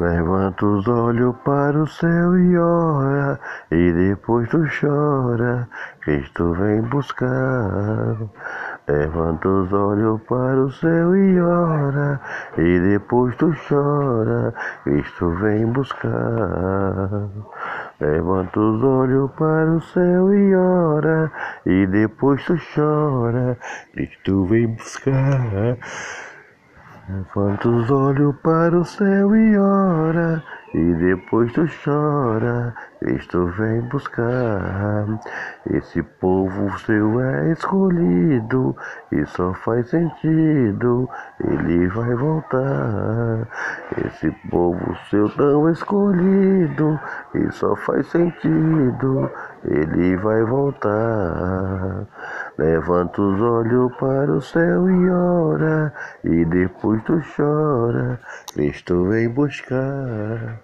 Levanta os olhos para o céu e ora, e depois tu chora, Cristo vem buscar. Levanta os olhos para o céu e ora, e depois tu chora, Cristo vem buscar. Levanta os olhos para o céu e ora, e depois tu chora, Cristo vem buscar. Levanta os olhos para o céu e ora, e depois tu chora, Cristo vem buscar. Esse povo seu é escolhido, e só faz sentido, ele vai voltar. Esse povo seu tão escolhido, e só faz sentido, ele vai voltar. Levanta os olhos para o céu e ora, e depois tu chora, Cristo vem buscar.